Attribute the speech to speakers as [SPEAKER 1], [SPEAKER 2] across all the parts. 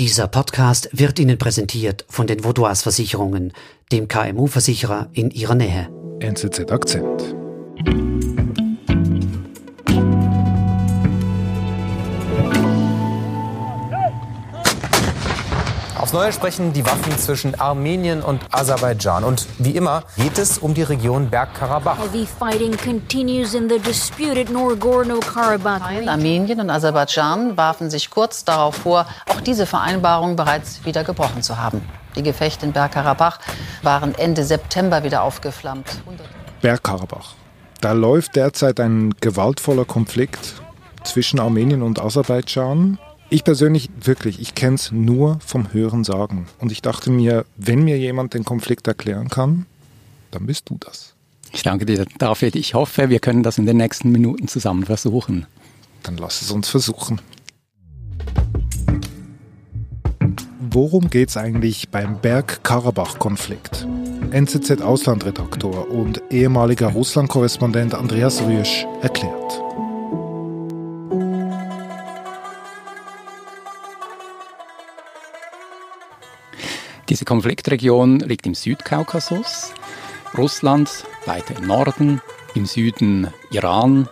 [SPEAKER 1] Dieser Podcast wird Ihnen präsentiert von den Vaudois Versicherungen, dem KMU-Versicherer in Ihrer Nähe.
[SPEAKER 2] NZZ Akzent.
[SPEAKER 3] Aufs Neue sprechen die Waffen zwischen Armenien und Aserbaidschan. Und wie immer geht es um die Region Bergkarabach.
[SPEAKER 4] Heavy fighting continues in the disputed Nagorno-Karabakh.
[SPEAKER 5] Armenien und Aserbaidschan warfen sich kurz darauf vor, auch diese Vereinbarung bereits wieder gebrochen zu haben. Die Gefechte in Bergkarabach waren Ende September wieder aufgeflammt.
[SPEAKER 2] Bergkarabach. Da läuft derzeit ein gewaltvoller Konflikt zwischen Armenien und Aserbaidschan. Ich persönlich, wirklich, ich kenne es nur vom Hören sagen. Und ich dachte mir, wenn mir jemand den Konflikt erklären kann, dann bist du das.
[SPEAKER 6] Ich danke dir, David. Ich hoffe, wir können das in den nächsten Minuten zusammen versuchen.
[SPEAKER 2] Dann lass es uns versuchen. Worum geht es eigentlich beim Bergkarabach-Konflikt? NZZ-Auslandredaktor und ehemaliger Russland-Korrespondent Andreas Rüsch erklärt.
[SPEAKER 6] Diese Konfliktregion liegt im Südkaukasus, Russland weiter im Norden, im Süden Iran,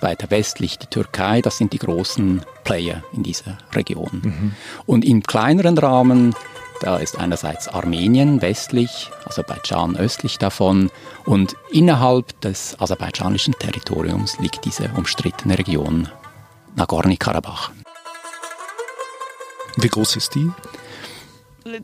[SPEAKER 6] weiter westlich die Türkei. Das sind die großen Player in dieser Region. Mhm. Und im kleineren Rahmen, da ist einerseits Armenien westlich, Aserbaidschan östlich davon und innerhalb des aserbaidschanischen Territoriums liegt diese umstrittene Region Nagorno-Karabach.
[SPEAKER 2] Wie groß ist die?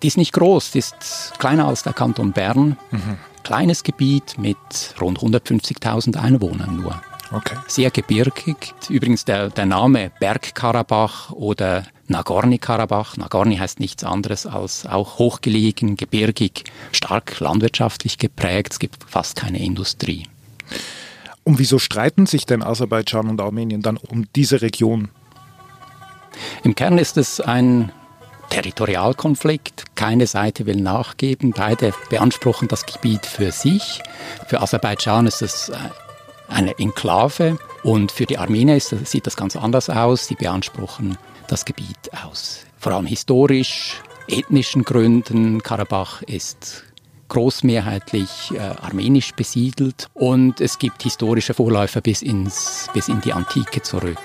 [SPEAKER 6] Die ist nicht groß, die ist kleiner als der Kanton Bern. Mhm. Kleines Gebiet mit rund 150.000 Einwohnern nur.
[SPEAKER 2] Okay.
[SPEAKER 6] Sehr gebirgig. Übrigens der, der Name Bergkarabach oder Nagorny-Karabach. Nagorny heißt nichts anderes als auch hochgelegen, gebirgig, stark landwirtschaftlich geprägt. Es gibt fast keine Industrie.
[SPEAKER 2] Und wieso streiten sich denn Aserbaidschan und Armenien dann um diese Region?
[SPEAKER 6] Im Kern ist es ein Territorialkonflikt. Keine Seite will nachgeben. Beide beanspruchen das Gebiet für sich. Für Aserbaidschan ist es äh, eine Enklave und für die Armenier ist, sieht das ganz anders aus. Sie beanspruchen das Gebiet aus vor allem historisch, ethnischen Gründen. Karabach ist großmehrheitlich äh, armenisch besiedelt und es gibt historische Vorläufer bis, ins, bis in die Antike zurück.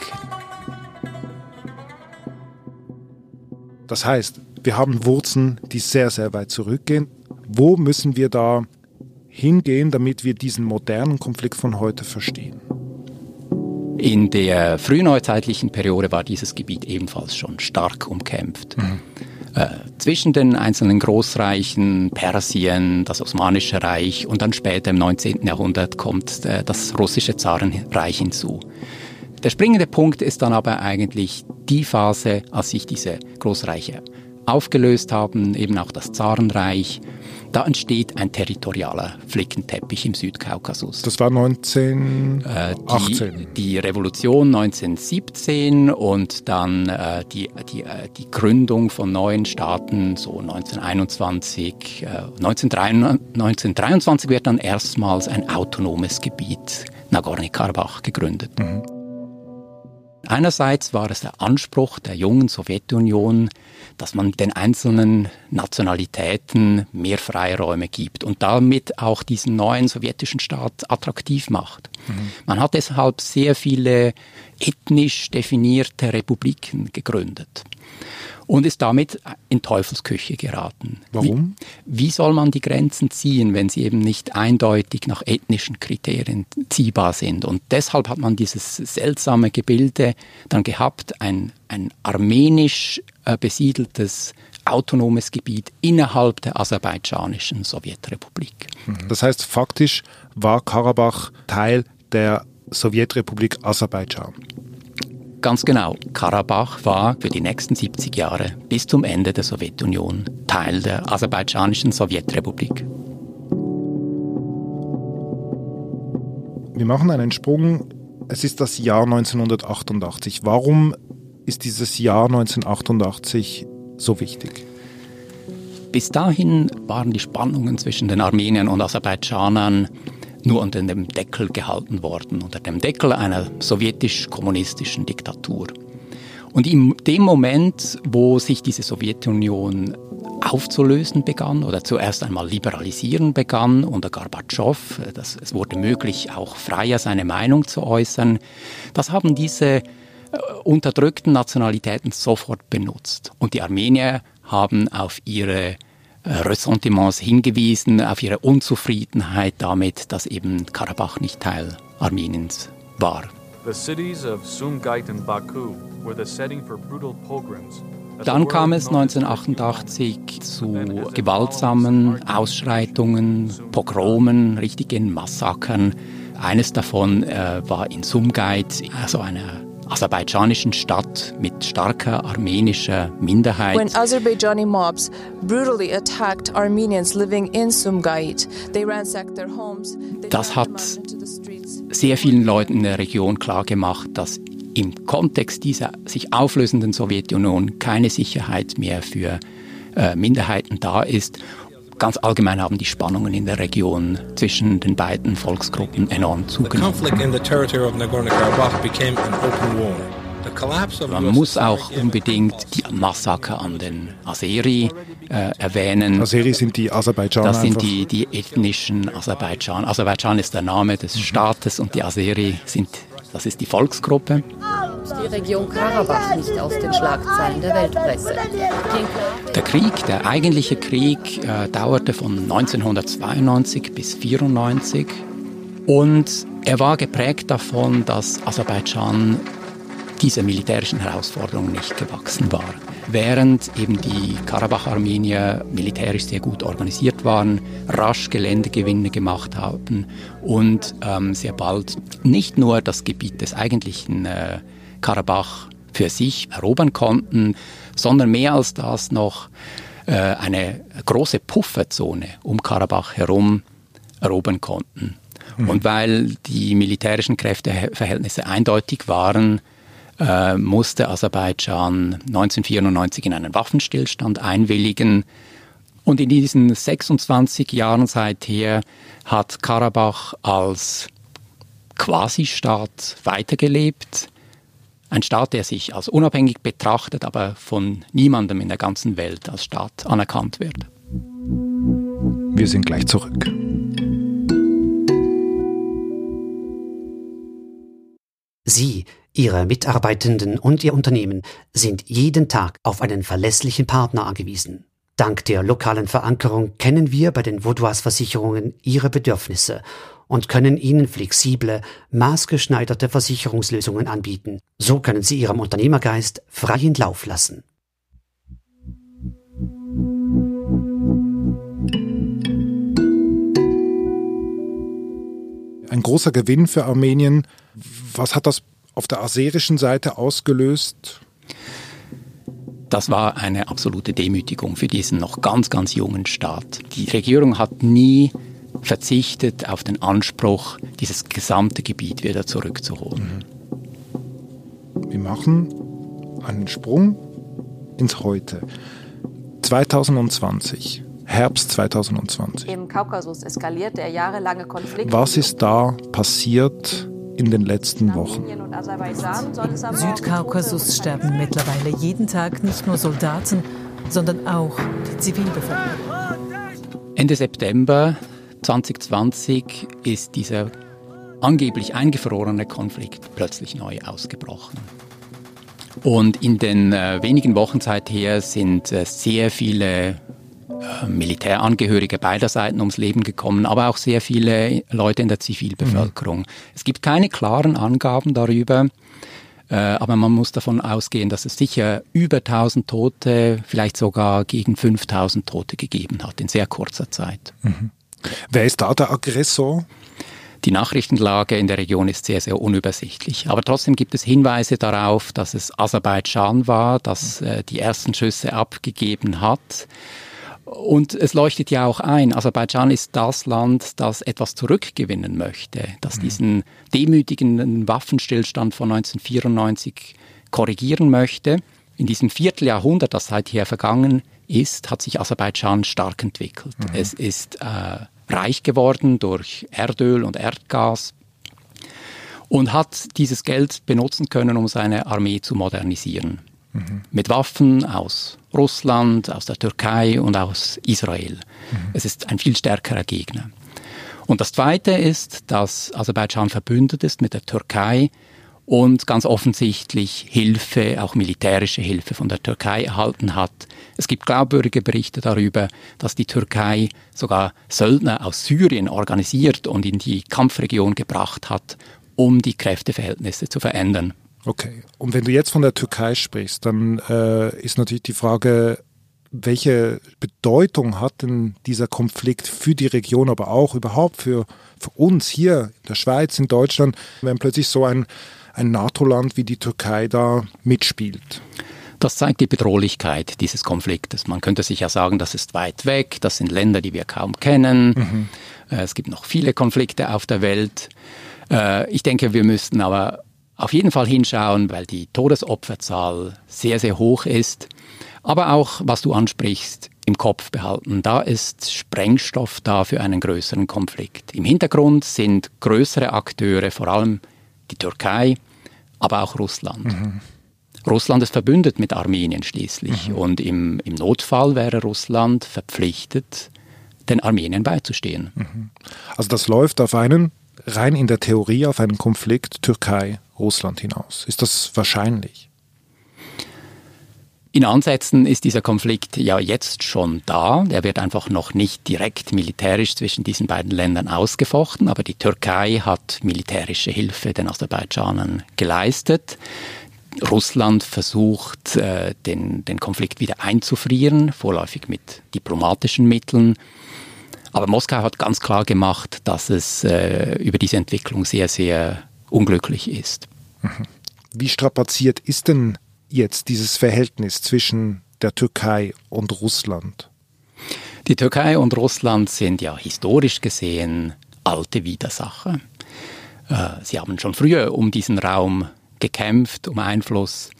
[SPEAKER 2] Das heißt, wir haben Wurzeln, die sehr, sehr weit zurückgehen. Wo müssen wir da hingehen, damit wir diesen modernen Konflikt von heute verstehen?
[SPEAKER 6] In der frühneuzeitlichen Periode war dieses Gebiet ebenfalls schon stark umkämpft. Mhm. Äh, zwischen den einzelnen Großreichen, Persien, das Osmanische Reich und dann später im 19. Jahrhundert kommt äh, das russische Zarenreich hinzu. Der springende Punkt ist dann aber eigentlich die Phase, als sich diese Großreiche aufgelöst haben, eben auch das Zarenreich. Da entsteht ein territorialer Flickenteppich im Südkaukasus.
[SPEAKER 2] Das war 1918.
[SPEAKER 6] Äh, die, die, Revolution 1917 und dann äh, die, die, äh, die Gründung von neuen Staaten so 1921. 1923, 1923 wird dann erstmals ein autonomes Gebiet Nagorno-Karabach gegründet. Mhm. Einerseits war es der Anspruch der jungen Sowjetunion, dass man den einzelnen Nationalitäten mehr Freiräume gibt und damit auch diesen neuen sowjetischen Staat attraktiv macht. Mhm. Man hat deshalb sehr viele ethnisch definierte Republiken gegründet und ist damit in Teufelsküche geraten.
[SPEAKER 2] Warum?
[SPEAKER 6] Wie, wie, soll man die Grenzen ziehen, wenn sie eben nicht eindeutig nach ethnischen Kriterien ziehbar sind? Und deshalb hat man dieses seltsame Gebilde dann gehabt, ein, ein armenisch äh, besiedeltes autonomes Gebiet innerhalb der aserbaidschanischen Sowjetrepublik.
[SPEAKER 2] Das heißt, faktisch war Karabach Teil der Sowjetrepublik Aserbaidschan.
[SPEAKER 6] Ganz genau. Karabach war für die nächsten 70 Jahre bis zum Ende der Sowjetunion Teil der aserbaidschanischen Sowjetrepublik.
[SPEAKER 2] Wir machen einen Sprung. Es ist das Jahr 1988. Warum ist dieses Jahr 1988 so wichtig?
[SPEAKER 6] Bis dahin waren die Spannungen zwischen den Armeniern und Aserbaidschanern nur unter dem Deckel gehalten worden, unter dem Deckel einer sowjetisch-kommunistischen Diktatur. Und in dem Moment, wo sich diese Sowjetunion aufzulösen begann oder zuerst einmal liberalisieren begann unter Gorbatschow, das, es wurde möglich, auch freier seine Meinung zu äußern, das haben diese äh, unterdrückten Nationalitäten sofort benutzt. Und die Armenier haben auf ihre Ressentiments hingewiesen, auf ihre Unzufriedenheit damit, dass eben Karabach nicht Teil Armeniens war. The cities of Sumgait and Baku were the setting for brutal pogroms dann kam es 1988 zu gewaltsamen Ausschreitungen, Pogromen, richtigen Massakern. Eines davon äh, war in Sumgait, also einer aserbaidschanischen Stadt mit starker armenischer Minderheit. When Azerbaijani mobs brutally attacked Armenians living in Sumgait, they ransacked their homes. Das hat sehr vielen Leuten in der Region klargemacht, dass im Kontext dieser sich auflösenden Sowjetunion keine Sicherheit mehr für äh, Minderheiten da ist. Ganz allgemein haben die Spannungen in der Region zwischen den beiden Volksgruppen enorm zugenommen. Man muss auch unbedingt die Massaker an den Azeri äh, erwähnen.
[SPEAKER 2] Azeri sind die Aserbaidschaner.
[SPEAKER 6] Das sind die, die ethnischen Aserbaidschan. Aserbaidschan ist der Name des Staates und die Azeri sind das ist die Volksgruppe.
[SPEAKER 5] Die Region Karabach nicht aus den Schlagzeilen der Weltpresse.
[SPEAKER 6] Der Krieg, der eigentliche Krieg, äh, dauerte von 1992 bis 1994 und er war geprägt davon, dass Aserbaidschan dieser militärischen Herausforderung nicht gewachsen war. Während eben die Karabach-Armenier militärisch sehr gut organisiert waren, rasch Geländegewinne gemacht haben und ähm, sehr bald nicht nur das Gebiet des eigentlichen äh, Karabach für sich erobern konnten, sondern mehr als das noch äh, eine große Pufferzone um Karabach herum erobern konnten. Mhm. Und weil die militärischen Kräfteverhältnisse eindeutig waren, äh, musste Aserbaidschan 1994 in einen Waffenstillstand einwilligen. Und in diesen 26 Jahren seither hat Karabach als Quasi-Staat weitergelebt. Ein Staat, der sich als unabhängig betrachtet, aber von niemandem in der ganzen Welt als Staat anerkannt wird.
[SPEAKER 2] Wir sind gleich zurück.
[SPEAKER 1] Sie Ihre Mitarbeitenden und Ihr Unternehmen sind jeden Tag auf einen verlässlichen Partner angewiesen. Dank der lokalen Verankerung kennen wir bei den Vaudois Versicherungen Ihre Bedürfnisse und können Ihnen flexible, maßgeschneiderte Versicherungslösungen anbieten. So können Sie Ihrem Unternehmergeist freien Lauf lassen.
[SPEAKER 2] Ein großer Gewinn für Armenien. Was hat das auf der aserischen Seite ausgelöst?
[SPEAKER 6] Das war eine absolute Demütigung für diesen noch ganz, ganz jungen Staat. Die Regierung hat nie verzichtet auf den Anspruch, dieses gesamte Gebiet wieder zurückzuholen.
[SPEAKER 2] Wir machen einen Sprung ins Heute. 2020, Herbst 2020.
[SPEAKER 5] Im Kaukasus eskaliert der jahrelange Konflikt.
[SPEAKER 2] Was ist da passiert in den letzten Wochen.
[SPEAKER 7] Im Südkaukasus sterben mittlerweile jeden Tag nicht nur Soldaten, sondern auch die Zivilbevölkerung.
[SPEAKER 6] Ende September 2020 ist dieser angeblich eingefrorene Konflikt plötzlich neu ausgebrochen. Und in den äh, wenigen Wochen seither sind äh, sehr viele Militärangehörige beider Seiten ums Leben gekommen, aber auch sehr viele Leute in der Zivilbevölkerung. Mhm. Es gibt keine klaren Angaben darüber, äh, aber man muss davon ausgehen, dass es sicher über 1000 Tote, vielleicht sogar gegen 5000 Tote gegeben hat in sehr kurzer Zeit.
[SPEAKER 2] Mhm. Wer ist da der Aggressor?
[SPEAKER 6] Die Nachrichtenlage in der Region ist sehr, sehr unübersichtlich. Aber trotzdem gibt es Hinweise darauf, dass es Aserbaidschan war, das äh, die ersten Schüsse abgegeben hat. Und es leuchtet ja auch ein, Aserbaidschan ist das Land, das etwas zurückgewinnen möchte, das mhm. diesen demütigenden Waffenstillstand von 1994 korrigieren möchte. In diesem Vierteljahrhundert, das seither vergangen ist, hat sich Aserbaidschan stark entwickelt. Mhm. Es ist äh, reich geworden durch Erdöl und Erdgas. und hat dieses Geld benutzen können, um seine Armee zu modernisieren. Mhm. Mit Waffen aus Russland, aus der Türkei und aus Israel. Mhm. Es ist ein viel stärkerer Gegner. Und das Zweite ist, dass Aserbaidschan verbündet ist mit der Türkei und ganz offensichtlich Hilfe, auch militärische Hilfe von der Türkei erhalten hat. Es gibt glaubwürdige Berichte darüber, dass die Türkei sogar Söldner aus Syrien organisiert und in die Kampfregion gebracht hat, um die Kräfteverhältnisse zu verändern.
[SPEAKER 2] Okay, und wenn du jetzt von der Türkei sprichst, dann äh, ist natürlich die Frage, welche Bedeutung hat denn dieser Konflikt für die Region, aber auch überhaupt für, für uns hier in der Schweiz, in Deutschland, wenn plötzlich so ein, ein NATO-Land wie die Türkei da mitspielt?
[SPEAKER 6] Das zeigt die Bedrohlichkeit dieses Konfliktes. Man könnte sich ja sagen, das ist weit weg, das sind Länder, die wir kaum kennen. Mhm. Äh, es gibt noch viele Konflikte auf der Welt. Äh, ich denke, wir müssten aber auf jeden Fall hinschauen, weil die Todesopferzahl sehr, sehr hoch ist. Aber auch, was du ansprichst, im Kopf behalten. Da ist Sprengstoff da für einen größeren Konflikt. Im Hintergrund sind größere Akteure, vor allem die Türkei, aber auch Russland. Mhm. Russland ist verbündet mit Armenien schließlich mhm. und im, im Notfall wäre Russland verpflichtet, den Armenien beizustehen.
[SPEAKER 2] Mhm. Also das läuft auf einen, rein in der Theorie, auf einen Konflikt Türkei-Russland hinaus. Ist das wahrscheinlich?
[SPEAKER 6] In Ansätzen ist dieser Konflikt ja jetzt schon da. Der wird einfach noch nicht direkt militärisch zwischen diesen beiden Ländern ausgefochten, aber die Türkei hat militärische Hilfe den Aserbaidschanern geleistet. Russland versucht, äh, den, den Konflikt wieder einzufrieren, vorläufig mit diplomatischen Mitteln. Aber Moskau hat ganz klar gemacht, dass es äh, über diese Entwicklung sehr, sehr unglücklich ist.
[SPEAKER 2] Mhm. Wie strapaziert ist denn jetzt dieses Verhältnis zwischen der Türkei und Russland?
[SPEAKER 6] Die Türkei und Russland sind ja historisch gesehen alte Widersacher. Äh, sie haben schon früher um diesen Raum gekämpft, um Einfluss.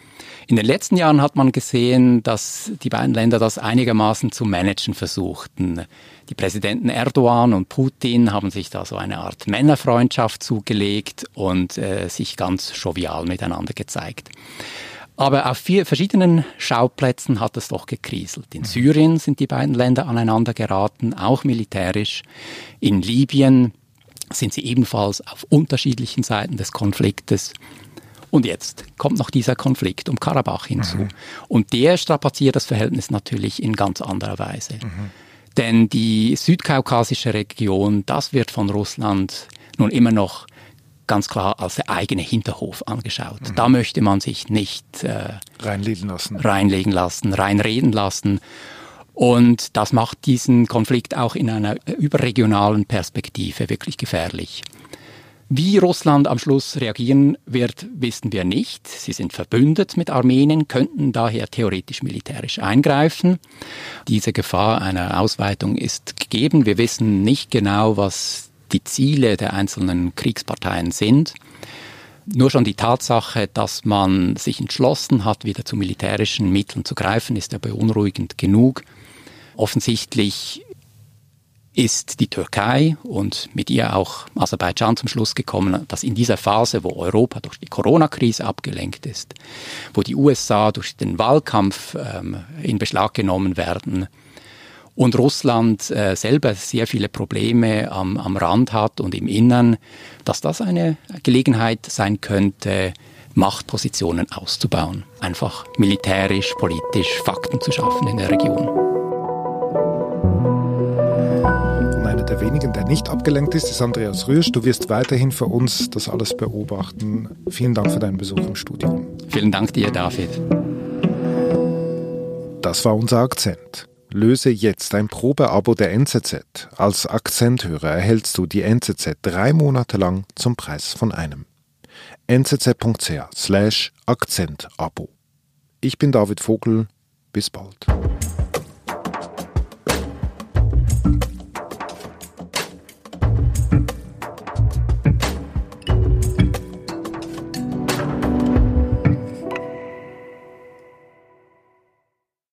[SPEAKER 6] In den letzten Jahren hat man gesehen, dass die beiden Länder das einigermaßen zu managen versuchten. Die Präsidenten Erdogan und Putin haben sich da so eine Art Männerfreundschaft zugelegt und äh, sich ganz jovial miteinander gezeigt. Aber auf vier verschiedenen Schauplätzen hat es doch gekriselt. In Syrien sind die beiden Länder aneinander geraten, auch militärisch. In Libyen sind sie ebenfalls auf unterschiedlichen Seiten des Konfliktes. Und jetzt kommt noch dieser Konflikt um Karabach hinzu. Mhm. Und der strapaziert das Verhältnis natürlich in ganz anderer Weise. Mhm. Denn die südkaukasische Region, das wird von Russland nun immer noch ganz klar als der eigene Hinterhof angeschaut. Mhm. Da möchte man sich nicht äh,
[SPEAKER 2] reinlegen lassen.
[SPEAKER 6] reinlegen lassen, reinreden lassen. Und das macht diesen Konflikt auch in einer überregionalen Perspektive wirklich gefährlich. Wie Russland am Schluss reagieren wird, wissen wir nicht. Sie sind verbündet mit Armenien, könnten daher theoretisch militärisch eingreifen. Diese Gefahr einer Ausweitung ist gegeben. Wir wissen nicht genau, was die Ziele der einzelnen Kriegsparteien sind. Nur schon die Tatsache, dass man sich entschlossen hat, wieder zu militärischen Mitteln zu greifen, ist ja beunruhigend genug. Offensichtlich ist die Türkei und mit ihr auch Aserbaidschan zum Schluss gekommen, dass in dieser Phase, wo Europa durch die Corona-Krise abgelenkt ist, wo die USA durch den Wahlkampf ähm, in Beschlag genommen werden, und Russland äh, selber sehr viele Probleme am, am Rand hat und im Innern, dass das eine Gelegenheit sein könnte, Machtpositionen auszubauen. Einfach militärisch, politisch Fakten zu schaffen in der Region.
[SPEAKER 2] Der wenigen, der nicht abgelenkt ist, ist Andreas Rüsch. Du wirst weiterhin für uns das alles beobachten. Vielen Dank für deinen Besuch im Studio.
[SPEAKER 6] Vielen Dank dir, David.
[SPEAKER 2] Das war unser Akzent. Löse jetzt ein Probeabo der NZZ. Als Akzenthörer erhältst du die NZZ drei Monate lang zum Preis von einem. nzz.ch slash Akzentabo. Ich bin David Vogel. Bis bald.